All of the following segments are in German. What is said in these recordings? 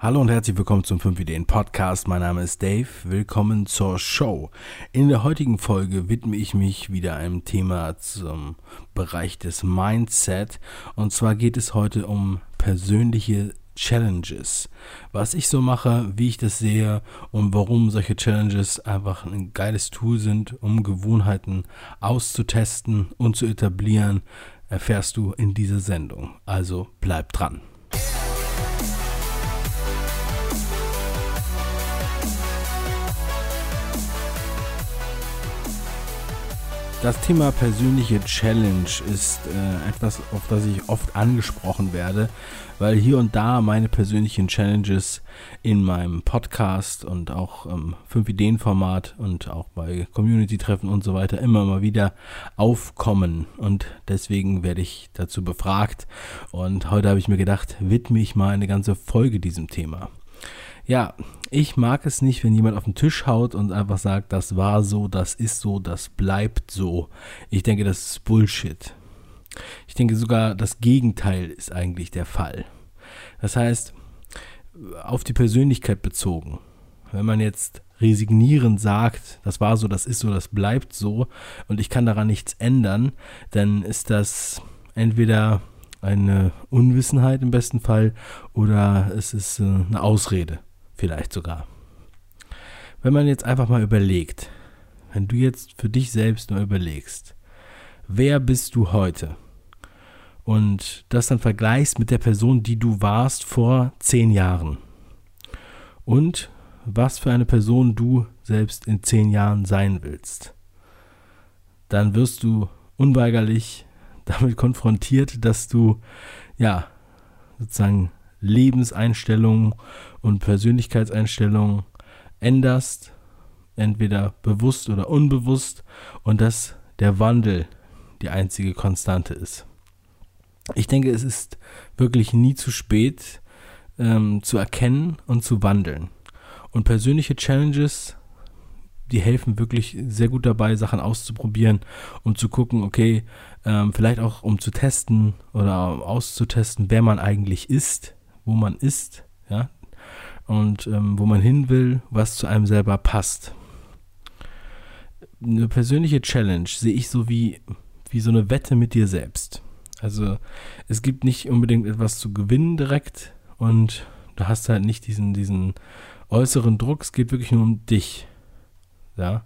Hallo und herzlich willkommen zum 5 Ideen Podcast. Mein Name ist Dave. Willkommen zur Show. In der heutigen Folge widme ich mich wieder einem Thema zum Bereich des Mindset. Und zwar geht es heute um persönliche Challenges. Was ich so mache, wie ich das sehe und warum solche Challenges einfach ein geiles Tool sind, um Gewohnheiten auszutesten und zu etablieren, erfährst du in dieser Sendung. Also bleib dran. Das Thema persönliche Challenge ist äh, etwas, auf das ich oft angesprochen werde, weil hier und da meine persönlichen Challenges in meinem Podcast und auch im 5-Ideen-Format und auch bei Community-Treffen und so weiter immer mal wieder aufkommen. Und deswegen werde ich dazu befragt. Und heute habe ich mir gedacht, widme ich mal eine ganze Folge diesem Thema. Ja, ich mag es nicht, wenn jemand auf den Tisch haut und einfach sagt, das war so, das ist so, das bleibt so. Ich denke, das ist Bullshit. Ich denke sogar, das Gegenteil ist eigentlich der Fall. Das heißt, auf die Persönlichkeit bezogen. Wenn man jetzt resignierend sagt, das war so, das ist so, das bleibt so und ich kann daran nichts ändern, dann ist das entweder eine Unwissenheit im besten Fall oder es ist äh, eine Ausrede vielleicht sogar. Wenn man jetzt einfach mal überlegt, wenn du jetzt für dich selbst nur überlegst, wer bist du heute? Und das dann vergleichst mit der Person, die du warst vor zehn Jahren. Und was für eine Person du selbst in zehn Jahren sein willst. Dann wirst du unweigerlich damit konfrontiert, dass du ja sozusagen Lebenseinstellungen und Persönlichkeitseinstellungen änderst, entweder bewusst oder unbewusst, und dass der Wandel die einzige Konstante ist. Ich denke, es ist wirklich nie zu spät ähm, zu erkennen und zu wandeln. Und persönliche Challenges, die helfen wirklich sehr gut dabei, Sachen auszuprobieren, um zu gucken, okay, ähm, vielleicht auch um zu testen oder auszutesten, wer man eigentlich ist wo man ist, ja, und ähm, wo man hin will, was zu einem selber passt. Eine persönliche Challenge sehe ich so wie, wie so eine Wette mit dir selbst. Also es gibt nicht unbedingt etwas zu gewinnen direkt und du hast halt nicht diesen, diesen äußeren Druck, es geht wirklich nur um dich. Ja.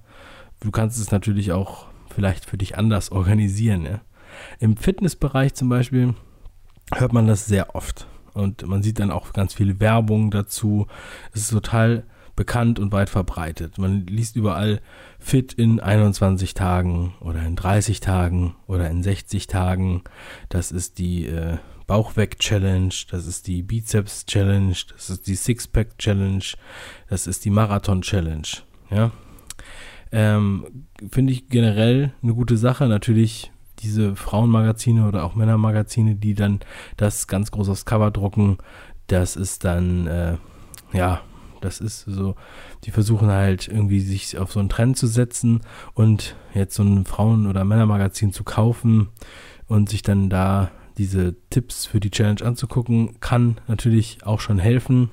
Du kannst es natürlich auch vielleicht für dich anders organisieren. Ja? Im Fitnessbereich zum Beispiel hört man das sehr oft. Und man sieht dann auch ganz viele Werbung dazu. Es ist total bekannt und weit verbreitet. Man liest überall fit in 21 Tagen oder in 30 Tagen oder in 60 Tagen. Das ist die äh, Bauchweg-Challenge, das ist die Bizeps-Challenge, das ist die Sixpack-Challenge, das ist die Marathon-Challenge. Ja. Ähm, Finde ich generell eine gute Sache. Natürlich diese Frauenmagazine oder auch Männermagazine, die dann das ganz groß aufs Cover drucken, das ist dann, äh, ja, das ist so, die versuchen halt irgendwie sich auf so einen Trend zu setzen und jetzt so ein Frauen- oder Männermagazin zu kaufen und sich dann da diese Tipps für die Challenge anzugucken, kann natürlich auch schon helfen,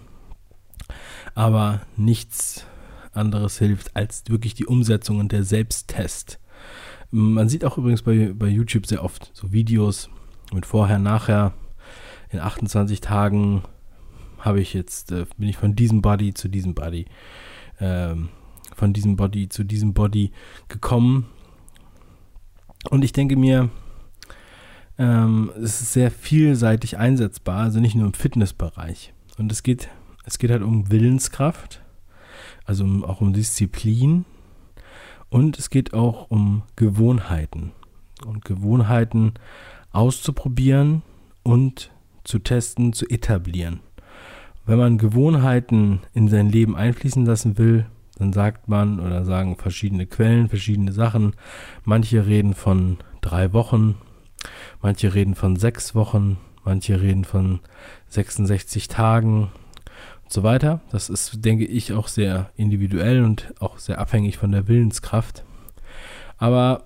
aber nichts anderes hilft als wirklich die Umsetzung und der Selbsttest. Man sieht auch übrigens bei, bei YouTube sehr oft so Videos mit vorher, nachher. In 28 Tagen habe ich jetzt, äh, bin ich von diesem Body zu diesem Body, ähm, von diesem Body zu diesem Body gekommen. Und ich denke mir, ähm, es ist sehr vielseitig einsetzbar, also nicht nur im Fitnessbereich. Und es geht, es geht halt um Willenskraft, also auch um Disziplin, und es geht auch um Gewohnheiten. Und Gewohnheiten auszuprobieren und zu testen, zu etablieren. Wenn man Gewohnheiten in sein Leben einfließen lassen will, dann sagt man oder sagen verschiedene Quellen, verschiedene Sachen. Manche reden von drei Wochen, manche reden von sechs Wochen, manche reden von 66 Tagen, so weiter. Das ist, denke ich, auch sehr individuell und auch sehr abhängig von der Willenskraft. Aber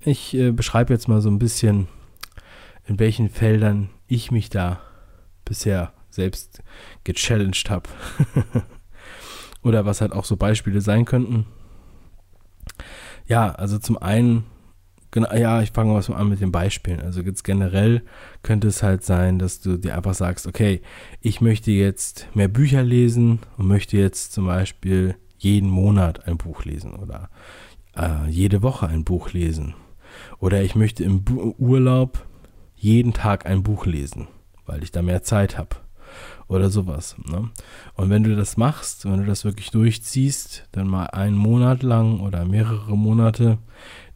ich äh, beschreibe jetzt mal so ein bisschen, in welchen Feldern ich mich da bisher selbst gechallenged habe. Oder was halt auch so Beispiele sein könnten. Ja, also zum einen, genau, ja, ich fange mal an mit den Beispielen. Also jetzt generell könnte es halt sein, dass du dir einfach sagst, okay, ich möchte jetzt mehr Bücher lesen und möchte jetzt zum Beispiel jeden Monat ein Buch lesen oder äh, jede Woche ein Buch lesen. Oder ich möchte im Bu Urlaub jeden Tag ein Buch lesen, weil ich da mehr Zeit habe. Oder sowas. Ne? Und wenn du das machst, wenn du das wirklich durchziehst, dann mal einen Monat lang oder mehrere Monate,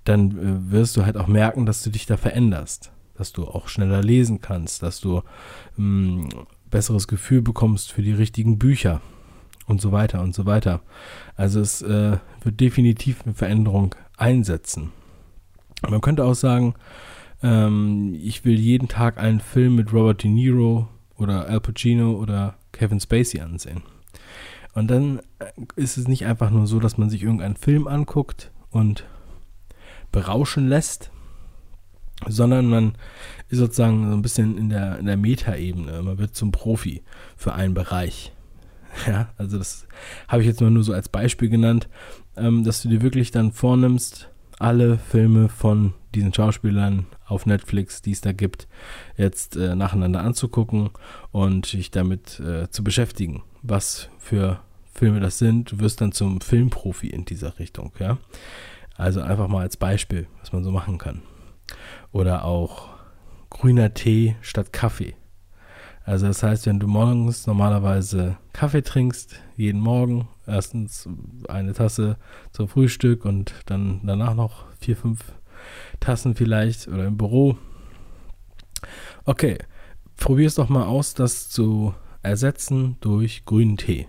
dann äh, wirst du halt auch merken, dass du dich da veränderst. Dass du auch schneller lesen kannst, dass du ein hm, besseres Gefühl bekommst für die richtigen Bücher und so weiter und so weiter. Also es äh, wird definitiv eine Veränderung einsetzen. Man könnte auch sagen, ähm, ich will jeden Tag einen Film mit Robert De Niro oder Al Pacino oder Kevin Spacey ansehen. Und dann äh, ist es nicht einfach nur so, dass man sich irgendeinen Film anguckt und berauschen lässt, sondern man ist sozusagen so ein bisschen in der, in der Metaebene. Man wird zum Profi für einen Bereich. Ja, also das habe ich jetzt mal nur so als Beispiel genannt, ähm, dass du dir wirklich dann vornimmst, alle Filme von diesen Schauspielern auf Netflix, die es da gibt, jetzt äh, nacheinander anzugucken und dich damit äh, zu beschäftigen, was für Filme das sind. Du wirst dann zum Filmprofi in dieser Richtung, ja. Also einfach mal als Beispiel, was man so machen kann. Oder auch grüner Tee statt Kaffee. Also das heißt, wenn du morgens normalerweise Kaffee trinkst, jeden Morgen, erstens eine Tasse zum Frühstück und dann danach noch vier, fünf Tassen vielleicht oder im Büro. Okay, probier es doch mal aus, das zu ersetzen durch grünen Tee.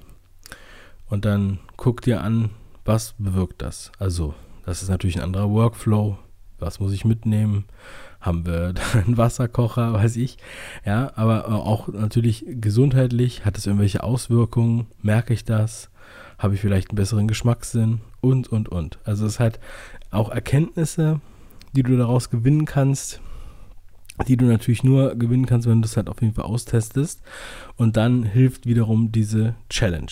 Und dann guck dir an, was bewirkt das. Also, das ist natürlich ein anderer Workflow. Was muss ich mitnehmen? Haben wir einen Wasserkocher, weiß ich. Ja, aber auch natürlich gesundheitlich. Hat es irgendwelche Auswirkungen? Merke ich das? Habe ich vielleicht einen besseren Geschmackssinn? Und, und, und. Also es hat auch Erkenntnisse, die du daraus gewinnen kannst, die du natürlich nur gewinnen kannst, wenn du es halt auf jeden Fall austestest. Und dann hilft wiederum diese Challenge.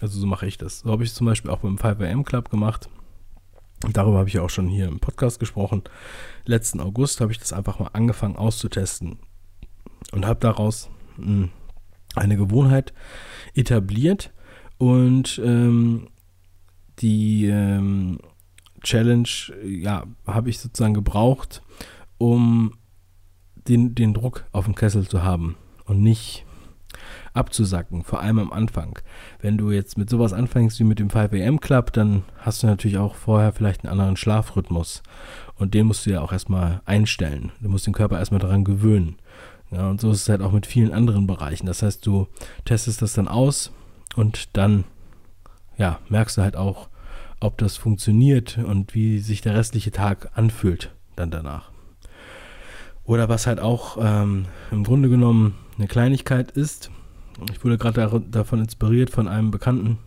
Also so mache ich das. So habe ich es zum Beispiel auch beim 5am Club gemacht. Darüber habe ich auch schon hier im Podcast gesprochen. Letzten August habe ich das einfach mal angefangen auszutesten und habe daraus hm, eine Gewohnheit etabliert und ähm, die ähm, Challenge, ja, habe ich sozusagen gebraucht, um den, den Druck auf dem Kessel zu haben und nicht abzusacken, vor allem am Anfang. Wenn du jetzt mit sowas anfängst wie mit dem 5am Club, dann hast du natürlich auch vorher vielleicht einen anderen Schlafrhythmus und den musst du ja auch erstmal einstellen. Du musst den Körper erstmal daran gewöhnen. Ja, und so ist es halt auch mit vielen anderen Bereichen. Das heißt, du testest das dann aus und dann ja, merkst du halt auch, ob das funktioniert und wie sich der restliche Tag anfühlt dann danach. Oder was halt auch ähm, im Grunde genommen eine Kleinigkeit ist, ich wurde gerade davon inspiriert von einem Bekannten,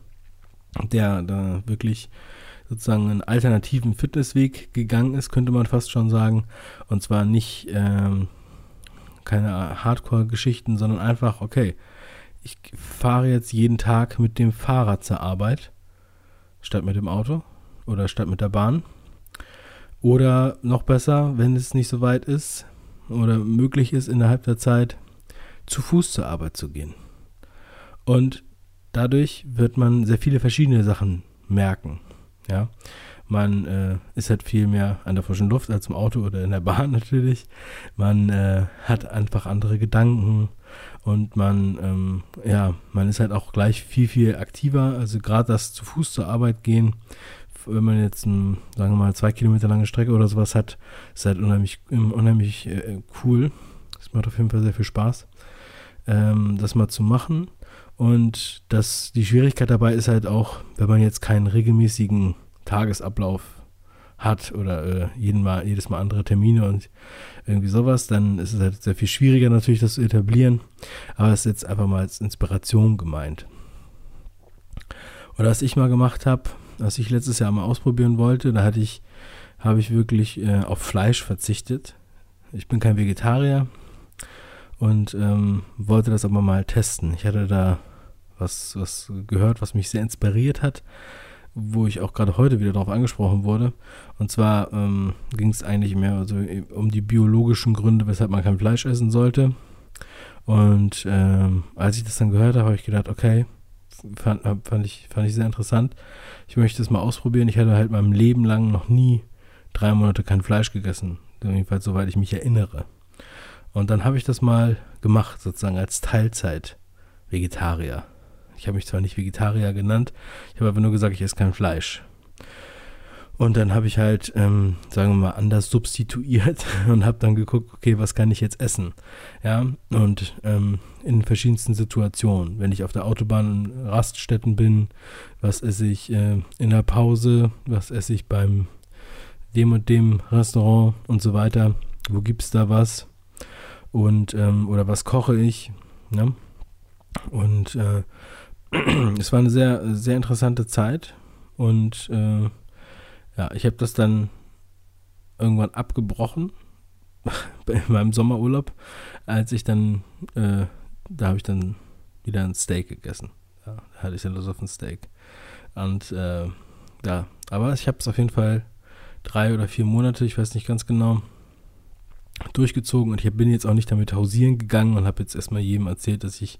der da wirklich sozusagen einen alternativen Fitnessweg gegangen ist, könnte man fast schon sagen. Und zwar nicht ähm, keine Hardcore-Geschichten, sondern einfach, okay, ich fahre jetzt jeden Tag mit dem Fahrrad zur Arbeit statt mit dem Auto oder statt mit der Bahn. Oder noch besser, wenn es nicht so weit ist oder möglich ist, innerhalb der Zeit zu Fuß zur Arbeit zu gehen. Und dadurch wird man sehr viele verschiedene Sachen merken. Ja, man äh, ist halt viel mehr an der frischen Luft als im Auto oder in der Bahn natürlich. Man äh, hat einfach andere Gedanken und man, ähm, ja, man ist halt auch gleich viel, viel aktiver. Also gerade das zu Fuß zur Arbeit gehen, wenn man jetzt, ein, sagen wir mal, zwei Kilometer lange Strecke oder sowas hat, ist halt unheimlich, unheimlich äh, cool. Es macht auf jeden Fall sehr viel Spaß, ähm, das mal zu machen. Und das, die Schwierigkeit dabei ist halt auch, wenn man jetzt keinen regelmäßigen Tagesablauf hat oder äh, jeden Mal, jedes Mal andere Termine und irgendwie sowas, dann ist es halt sehr viel schwieriger natürlich, das zu etablieren. Aber es ist jetzt einfach mal als Inspiration gemeint. Oder was ich mal gemacht habe, was ich letztes Jahr mal ausprobieren wollte, da hatte ich, habe ich wirklich äh, auf Fleisch verzichtet. Ich bin kein Vegetarier und ähm, wollte das aber mal testen. Ich hatte da was, was gehört, was mich sehr inspiriert hat, wo ich auch gerade heute wieder darauf angesprochen wurde. Und zwar ähm, ging es eigentlich mehr also um die biologischen Gründe, weshalb man kein Fleisch essen sollte. Und ähm, als ich das dann gehört habe, habe ich gedacht, okay, fand, fand, ich, fand ich sehr interessant. Ich möchte es mal ausprobieren. Ich hatte halt meinem Leben lang noch nie drei Monate kein Fleisch gegessen. Jedenfalls soweit ich mich erinnere. Und dann habe ich das mal gemacht, sozusagen als Teilzeit-Vegetarier. Ich habe mich zwar nicht Vegetarier genannt, ich habe aber nur gesagt, ich esse kein Fleisch. Und dann habe ich halt, ähm, sagen wir mal, anders substituiert und habe dann geguckt, okay, was kann ich jetzt essen? Ja, und ähm, in verschiedensten Situationen. Wenn ich auf der Autobahn in Raststätten bin, was esse ich äh, in der Pause, was esse ich beim dem und dem Restaurant und so weiter. Wo gibt es da was? Und, ähm, oder was koche ich? Ne? Und äh, es war eine sehr, sehr interessante Zeit und äh, ja, ich habe das dann irgendwann abgebrochen in meinem Sommerurlaub, als ich dann, äh, da habe ich dann wieder ein Steak gegessen. Ja, da hatte ich dann Lust auf ein Steak. Und äh, ja, aber ich habe es auf jeden Fall drei oder vier Monate, ich weiß nicht ganz genau, durchgezogen und ich bin jetzt auch nicht damit hausieren gegangen und habe jetzt erstmal jedem erzählt, dass ich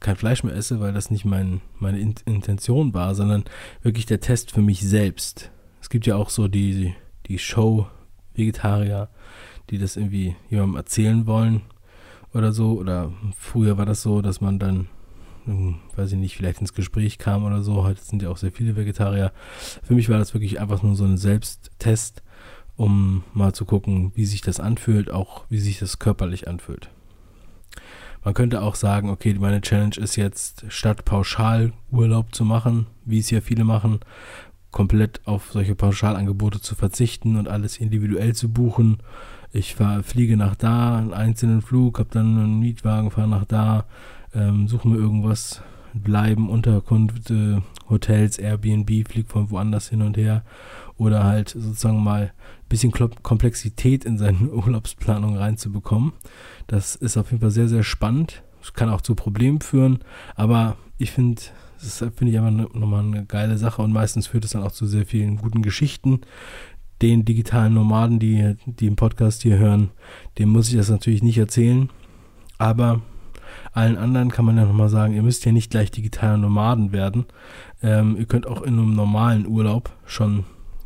kein Fleisch mehr esse, weil das nicht mein, meine Intention war, sondern wirklich der Test für mich selbst. Es gibt ja auch so die, die Show-Vegetarier, die das irgendwie jemandem erzählen wollen oder so. Oder früher war das so, dass man dann, hm, weiß ich nicht, vielleicht ins Gespräch kam oder so. Heute sind ja auch sehr viele Vegetarier. Für mich war das wirklich einfach nur so ein Selbsttest um mal zu gucken, wie sich das anfühlt, auch wie sich das körperlich anfühlt. Man könnte auch sagen, okay, meine Challenge ist jetzt, statt pauschal Urlaub zu machen, wie es ja viele machen, komplett auf solche Pauschalangebote zu verzichten und alles individuell zu buchen. Ich fahr, fliege nach da, einen einzelnen Flug, habe dann einen Mietwagen, fahre nach da, ähm, suche mir irgendwas, bleiben, Unterkünfte, Hotels, Airbnb, fliege von woanders hin und her oder halt sozusagen mal bisschen Komplexität in seine Urlaubsplanung reinzubekommen. Das ist auf jeden Fall sehr, sehr spannend. Das kann auch zu Problemen führen, aber ich finde, das finde ich einfach nochmal eine geile Sache und meistens führt es dann auch zu sehr vielen guten Geschichten. Den digitalen Nomaden, die, die im Podcast hier hören, dem muss ich das natürlich nicht erzählen, aber allen anderen kann man ja nochmal sagen, ihr müsst ja nicht gleich digitale Nomaden werden. Ähm, ihr könnt auch in einem normalen Urlaub schon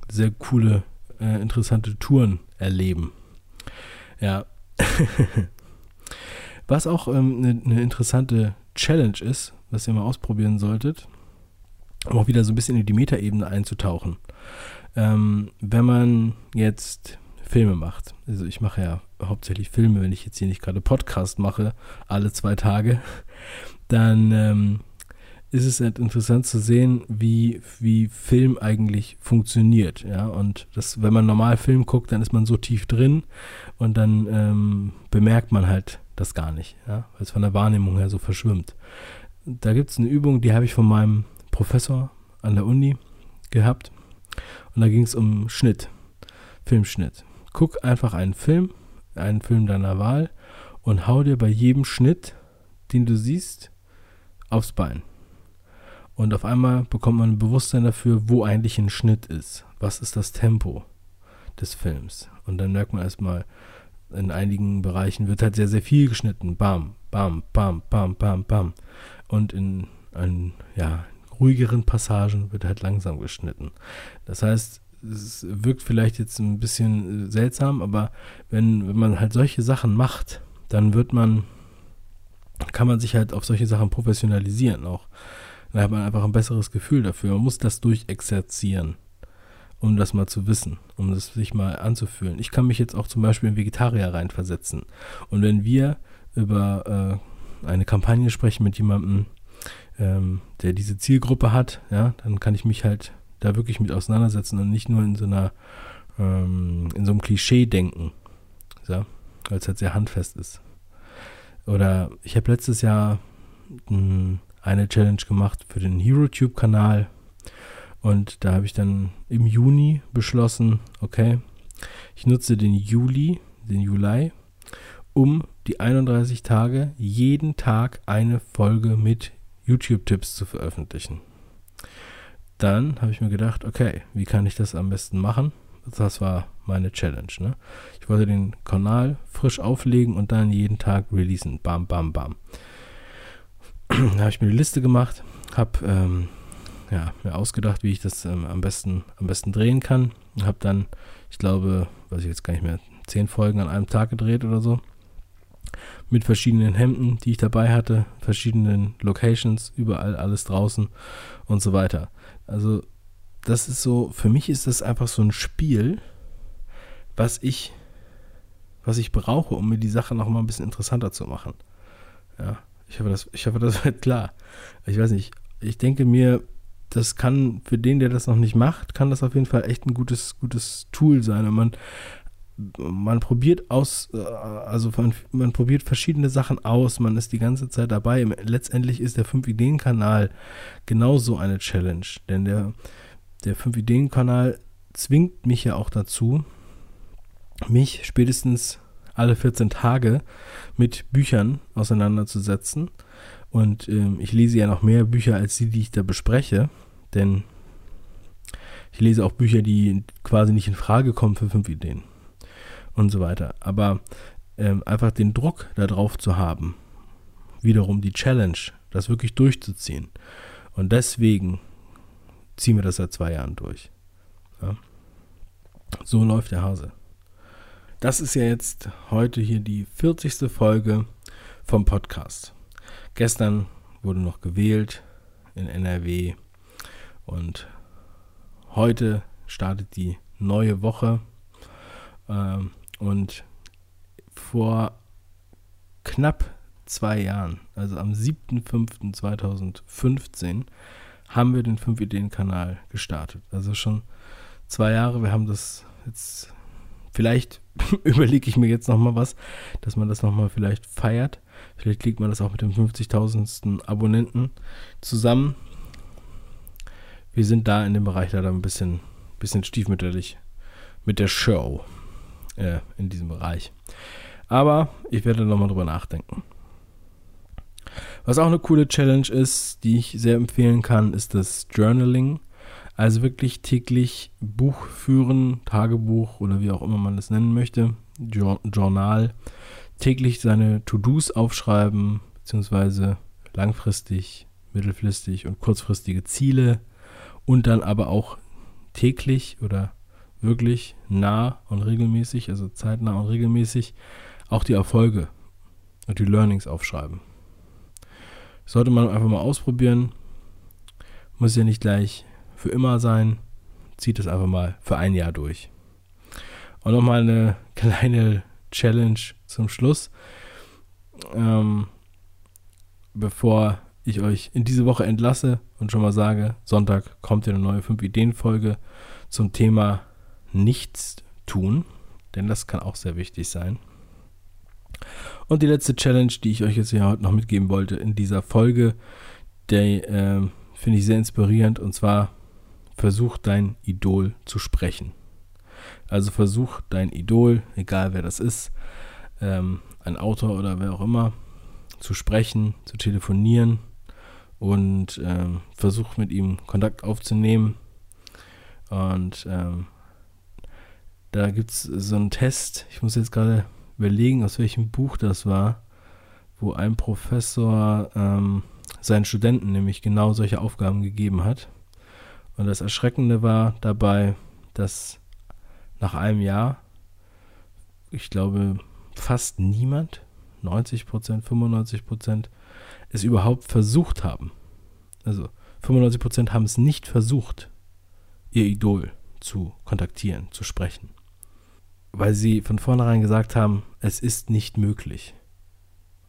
sehr coole, äh, interessante Touren erleben. Ja. was auch eine ähm, ne, ne interessante Challenge ist, was ihr mal ausprobieren solltet, um auch wieder so ein bisschen in die Metaebene einzutauchen. Ähm, wenn man jetzt Filme macht, also ich mache ja hauptsächlich Filme, wenn ich jetzt hier nicht gerade Podcast mache, alle zwei Tage, dann ähm, ist es halt interessant zu sehen, wie, wie Film eigentlich funktioniert. Ja, und das, wenn man normal Film guckt, dann ist man so tief drin und dann ähm, bemerkt man halt das gar nicht, ja, weil es von der Wahrnehmung her so verschwimmt. Da gibt es eine Übung, die habe ich von meinem Professor an der Uni gehabt. Und da ging es um Schnitt, Filmschnitt. Guck einfach einen Film, einen Film deiner Wahl und hau dir bei jedem Schnitt, den du siehst, aufs Bein. Und auf einmal bekommt man ein Bewusstsein dafür, wo eigentlich ein Schnitt ist. Was ist das Tempo des Films? Und dann merkt man erstmal, in einigen Bereichen wird halt sehr, sehr viel geschnitten. Bam, bam, bam, bam, bam, bam. Und in einen, ja, ruhigeren Passagen wird halt langsam geschnitten. Das heißt, es wirkt vielleicht jetzt ein bisschen seltsam, aber wenn, wenn man halt solche Sachen macht, dann wird man, kann man sich halt auf solche Sachen professionalisieren auch. Dann hat man einfach ein besseres Gefühl dafür. Man muss das durchexerzieren, um das mal zu wissen, um das sich mal anzufühlen. Ich kann mich jetzt auch zum Beispiel in Vegetarier reinversetzen. Und wenn wir über äh, eine Kampagne sprechen mit jemandem, ähm, der diese Zielgruppe hat, ja, dann kann ich mich halt da wirklich mit auseinandersetzen und nicht nur in so einer, ähm, in so einem Klischee denken, ja, weil es halt sehr handfest ist. Oder ich habe letztes Jahr mh, hm, eine Challenge gemacht für den HeroTube-Kanal. Und da habe ich dann im Juni beschlossen, okay, ich nutze den Juli, den Juli, um die 31 Tage jeden Tag eine Folge mit YouTube-Tipps zu veröffentlichen. Dann habe ich mir gedacht, okay, wie kann ich das am besten machen? Das war meine Challenge. Ne? Ich wollte den Kanal frisch auflegen und dann jeden Tag releasen. Bam, bam, bam. da habe ich mir die Liste gemacht, habe ähm, ja, mir ausgedacht, wie ich das ähm, am, besten, am besten drehen kann. Habe dann, ich glaube, weiß ich jetzt gar nicht mehr, zehn Folgen an einem Tag gedreht oder so. Mit verschiedenen Hemden, die ich dabei hatte, verschiedenen Locations, überall alles draußen und so weiter. Also, das ist so, für mich ist das einfach so ein Spiel, was ich, was ich brauche, um mir die Sache noch mal ein bisschen interessanter zu machen. Ja, ich hoffe, das, ich hoffe, das wird klar. Ich weiß nicht, ich denke mir, das kann für den, der das noch nicht macht, kann das auf jeden Fall echt ein gutes, gutes Tool sein. Und man, man probiert aus, äh, also man, man probiert verschiedene Sachen aus, man ist die ganze Zeit dabei. Letztendlich ist der 5-Ideen-Kanal genauso eine Challenge, denn der, der 5-Ideen-Kanal zwingt mich ja auch dazu, mich spätestens alle 14 Tage mit Büchern auseinanderzusetzen. Und ähm, ich lese ja noch mehr Bücher als die, die ich da bespreche, denn ich lese auch Bücher, die quasi nicht in Frage kommen für fünf Ideen und so weiter. Aber ähm, einfach den Druck darauf zu haben, wiederum die Challenge, das wirklich durchzuziehen. Und deswegen ziehen wir das seit zwei Jahren durch. Ja. So läuft der Hase. Das ist ja jetzt heute hier die 40. Folge vom Podcast. Gestern wurde noch gewählt in NRW und heute startet die neue Woche. Ähm, und vor knapp zwei Jahren, also am 7.5.2015, haben wir den 5-Ideen-Kanal gestartet. Also schon zwei Jahre. Wir haben das jetzt, vielleicht überlege ich mir jetzt nochmal was, dass man das nochmal vielleicht feiert. Vielleicht legt man das auch mit dem 50.000. Abonnenten zusammen. Wir sind da in dem Bereich leider ein bisschen, bisschen stiefmütterlich mit der Show äh, in diesem Bereich. Aber ich werde nochmal drüber nachdenken. Was auch eine coole Challenge ist, die ich sehr empfehlen kann, ist das Journaling. Also wirklich täglich Buch führen, Tagebuch oder wie auch immer man das nennen möchte, Journal. Täglich seine To-Dos aufschreiben, beziehungsweise langfristig, mittelfristig und kurzfristige Ziele und dann aber auch täglich oder wirklich nah und regelmäßig, also zeitnah und regelmäßig, auch die Erfolge und die Learnings aufschreiben. Sollte man einfach mal ausprobieren. Muss ja nicht gleich für immer sein. Zieht es einfach mal für ein Jahr durch. Und nochmal eine kleine Challenge zum Schluss. Ähm, bevor ich euch in diese Woche entlasse und schon mal sage, Sonntag kommt eine neue 5-Ideen-Folge zum Thema nichts tun, denn das kann auch sehr wichtig sein. Und die letzte Challenge, die ich euch jetzt hier heute noch mitgeben wollte in dieser Folge, der äh, finde ich sehr inspirierend und zwar versuch dein Idol zu sprechen. Also versuch dein Idol, egal wer das ist, ähm, ein Autor oder wer auch immer, zu sprechen, zu telefonieren und ähm, versuch mit ihm Kontakt aufzunehmen. Und ähm, da gibt es so einen Test, ich muss jetzt gerade überlegen, aus welchem Buch das war, wo ein Professor ähm, seinen Studenten nämlich genau solche Aufgaben gegeben hat. Und das Erschreckende war dabei, dass nach einem Jahr, ich glaube, fast niemand, 90 Prozent, 95 Prozent, es überhaupt versucht haben. Also 95 Prozent haben es nicht versucht, ihr Idol zu kontaktieren, zu sprechen weil sie von vornherein gesagt haben, es ist nicht möglich.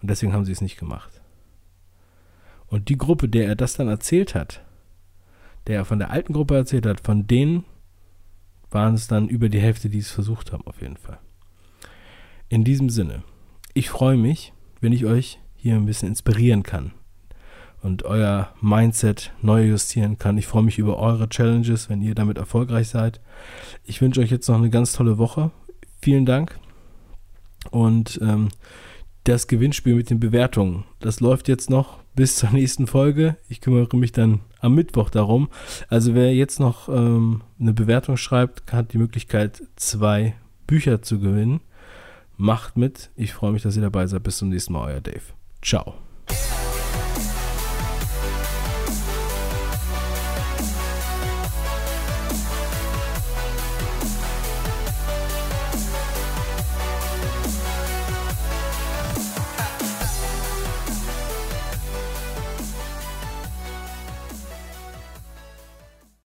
Und deswegen haben sie es nicht gemacht. Und die Gruppe, der er das dann erzählt hat, der er von der alten Gruppe erzählt hat, von denen waren es dann über die Hälfte, die es versucht haben, auf jeden Fall. In diesem Sinne, ich freue mich, wenn ich euch hier ein bisschen inspirieren kann und euer Mindset neu justieren kann. Ich freue mich über eure Challenges, wenn ihr damit erfolgreich seid. Ich wünsche euch jetzt noch eine ganz tolle Woche vielen Dank Und ähm, das Gewinnspiel mit den Bewertungen, das läuft jetzt noch bis zur nächsten Folge. Ich kümmere mich dann am Mittwoch darum. Also wer jetzt noch ähm, eine Bewertung schreibt, hat die Möglichkeit, zwei Bücher zu gewinnen. Macht mit. Ich freue mich, dass ihr dabei seid. Bis zum nächsten Mal, euer Dave. Ciao.